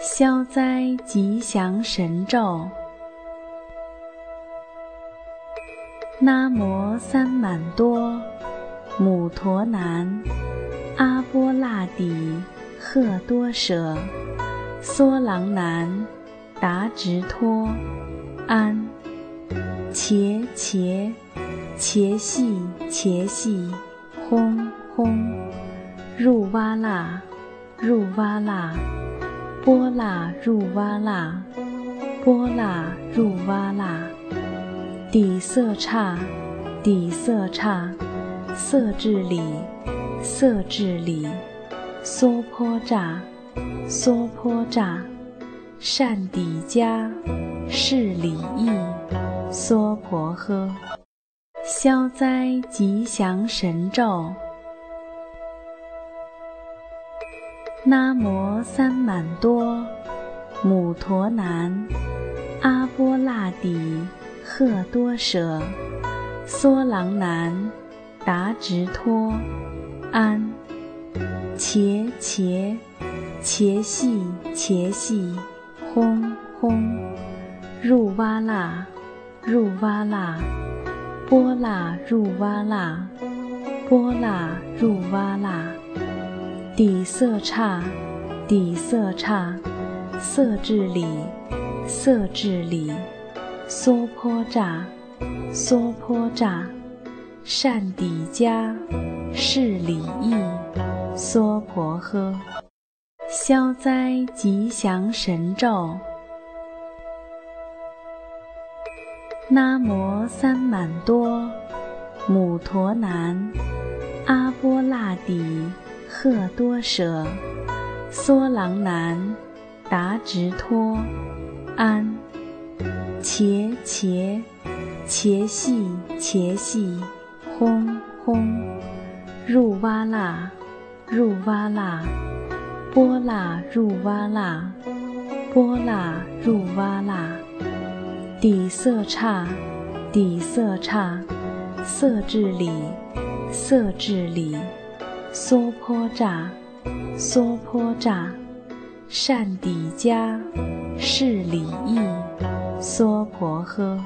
消灾吉祥神咒：南无三满多母陀南阿波那底贺多舍娑囊南达直托安。且且且细且细轰轰。入哇啦入哇那。波那入哇那，波那入哇那，底色差，底色差，色智里，色智里，娑婆刹，娑婆刹，善底迦，是理意，娑婆诃，消灾吉祥神咒。南无三满多母陀南阿波那底贺多舍娑囊南达直托安且且且细且细轰轰入哇那入哇那波那入哇那波那入哇那。底色差，底色差，色智里，色智里，娑婆刹，娑婆刹，善底迦，是理意，娑婆诃，消灾吉祥神咒：南无三满多母陀南阿波那底。贺多舍，娑囊南，达直托，安，茄茄，茄细茄细，轰轰，入哇啦，入哇啦，波啦入哇啦，波啦入哇啦，底色差，底色差，色智里，色智里。娑婆乍，娑婆乍，善底迦，是礼意，娑婆诃。